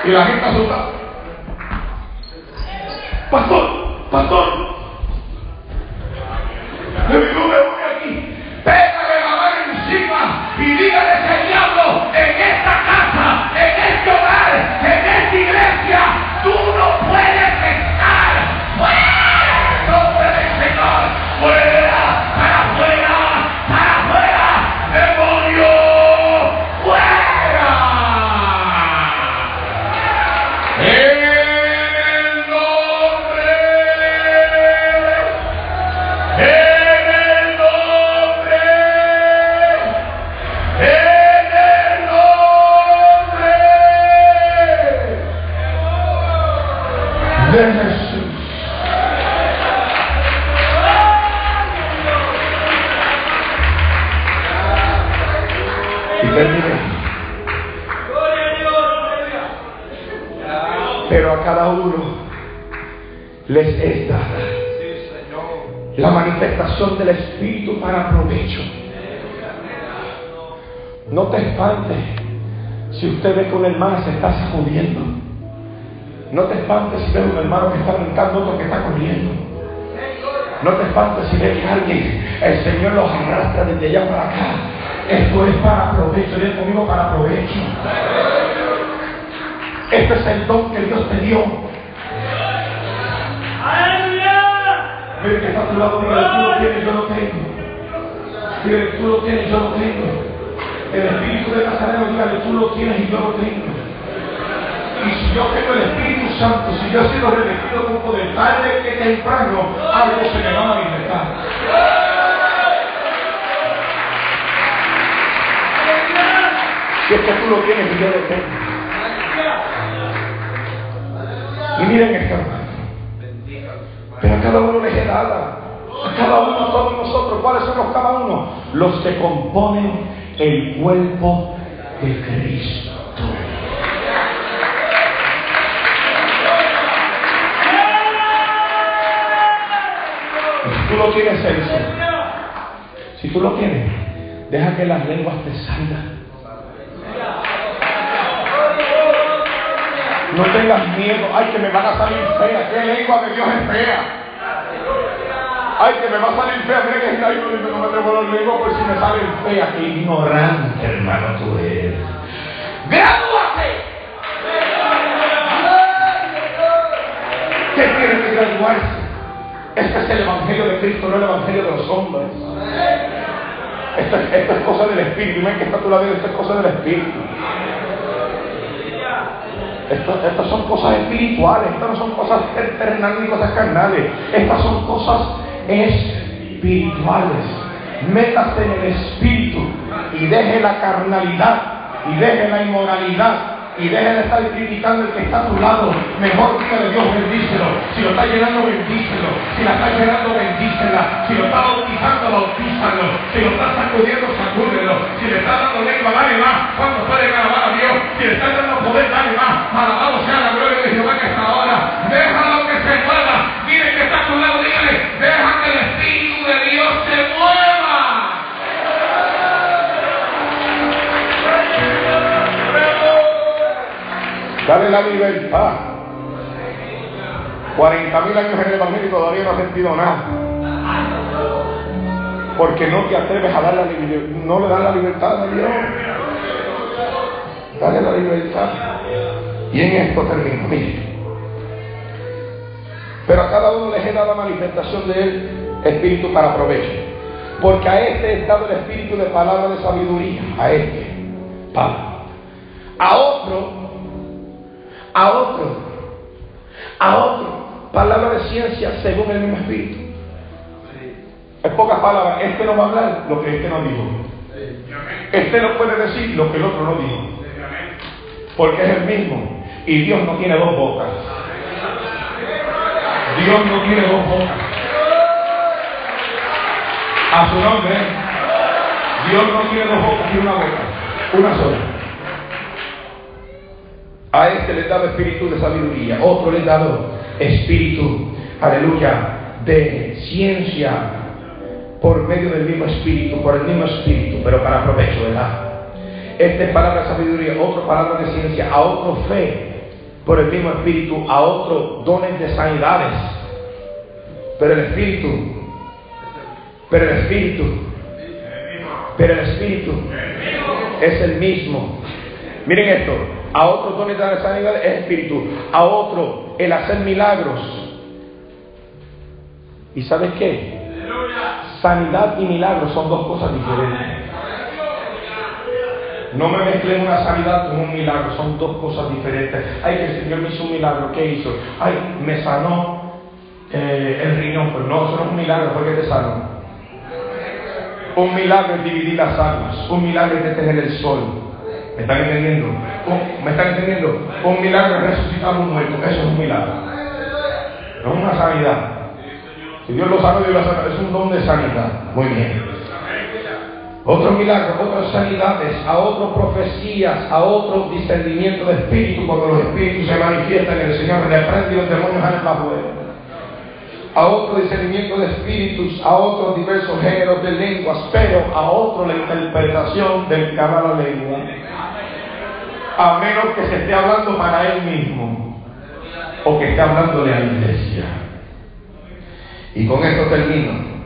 Y la gente asustada. Pastor, pastor. Si ves que alguien, el Señor los arrastra desde allá para acá. Esto es para provecho, ven conmigo para provecho. Este es el don que Dios te dio. Mire que está a tu lado, dígale, tú lo tienes, yo lo tengo. Dígale, tú lo tienes, yo lo tengo. El Espíritu de Nazareno, dígale, tú lo tienes y yo lo tengo. Y si yo tengo el Espíritu Santo, si yo he sido revestido con poder, tarde que temprano, algo se me va a manifestar. Si es que tú lo tienes y yo lo tengo. Y miren esto. Pero a cada uno es dada. A cada uno, a todos nosotros. ¿Cuáles son los cada uno? Los que componen el cuerpo de Cristo. Lo tienes, Celso. Si tú lo tienes, deja que las lenguas te salgan. No tengas miedo. Ay, que me van a salir fea. ¿Qué lengua de Dios es fea? Ay, que me va a salir fea. Mira que está ahí no me atrevo los lenguas por si me salen feas. Qué ignorante, hermano, tú eres. ¡Gradúate! ¿Qué tiene que graduarse? Este es el Evangelio de Cristo, no el Evangelio de los hombres. Esto, es- esto es cosa del Espíritu. Ven que está a tu lado, esto es cosa del Espíritu. estas son cosas espirituales, estas no son cosas terrenales ni cosas carnales, estas son cosas espirituales. Métase en el espíritu y deje la carnalidad y deje la inmoralidad y deje de estar criticando el que está a tu lado. Mejor de Dios, bendícelo. Si lo está llenando, bendícelo. Si la está llenando, bendícela. Si lo está bautizando, bautízalo. Si lo está sacudiendo, sacúdelo. Si le está dando lengua, dale más. ¿Cuánto puede alabar a Dios? Si le está 40 mil años en el Evangelio todavía no has sentido nada. Porque no te atreves a dar la libertad. No le das la libertad a Dios. Dale la libertad. Y en esto termino. Pero a cada uno le he dado la manifestación del Espíritu para provecho. Porque a este he dado el Espíritu de palabra de sabiduría. A este. A otro a otro, a otro, palabra de ciencia según el mismo espíritu. En pocas palabras, este no va a hablar lo que este no dijo. Este no puede decir lo que el otro no dijo. Porque es el mismo. Y Dios no tiene dos bocas. Dios no tiene dos bocas. A su nombre, Dios no tiene dos bocas y una boca. Una sola. A este le dado espíritu de sabiduría, otro le dado espíritu, aleluya, de ciencia, por medio del mismo espíritu, por el mismo espíritu, pero para provecho, ¿verdad? Este es palabra de sabiduría, otro palabra de ciencia, a otro fe, por el mismo espíritu, a otro dones de sanidades, pero el espíritu, pero el espíritu, pero el espíritu es el mismo. Miren esto, a otro dones de la sanidad es espíritu, a otro el hacer milagros. ¿Y sabes qué? Sanidad y milagros son dos cosas diferentes. No me mezclen una sanidad con un milagro, son dos cosas diferentes. Ay, que el Señor me hizo un milagro, ¿qué hizo? Ay, me sanó eh, el riñón, pero no, eso no es un milagro, ¿por qué te sanó? Un milagro es dividir las almas, un milagro es detener el sol. ¿Me están entendiendo? ¿Me están entendiendo? Un milagro es resucitar un muerto. Eso es un milagro. No es una sanidad. Si Dios lo sabe, Dios lo sabe. Es un don de sanidad. Muy bien. Otro milagro, otras sanidades, a otras profecías, a otro discernimiento de espíritu, cuando los espíritus se manifiestan en el Señor, reprende los demonios en la puerta. A otro discernimiento de espíritus, a otros diversos géneros de lenguas, pero a otro la interpretación del de lengua a menos que se esté hablando para él mismo o que esté hablándole a la iglesia. Y con esto termino.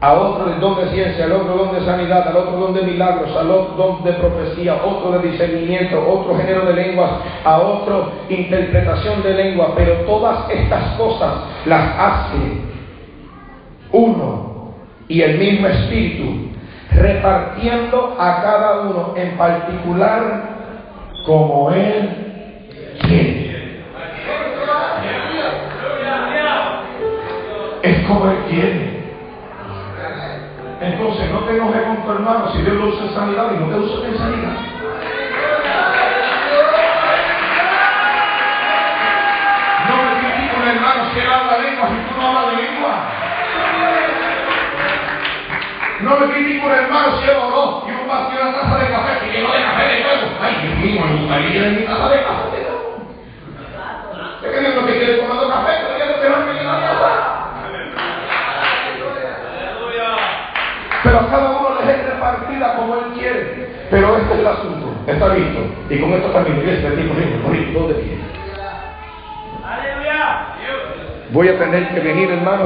A otro el don de ciencia, al otro don de sanidad, al otro don de milagros, al otro don de profecía, otro de discernimiento, otro género de lenguas, a otro interpretación de lengua, pero todas estas cosas las hace uno y el mismo espíritu repartiendo a cada uno en particular como Él quiere. Es como Él quiere. Entonces no te enojes con tu hermano si Dios lo usa en sanidad y no te usa en sanidad. No me critiques con hermano si él habla lengua y tú no hablas de lengua. No me critico el hermano si él oró y un vació una taza de café y llenó de café de nuevo. Ay, Dios mío, me gustaría llenar mi taza de café. Es que es lo que quiere tomando café, pero ya no dejarme llenar la taza. Pero a cada uno le es repartida como él quiere. Pero este es el asunto. Está listo. Y con esto también voy a estar corriendo, todo de pie. Voy a tener que venir, hermano.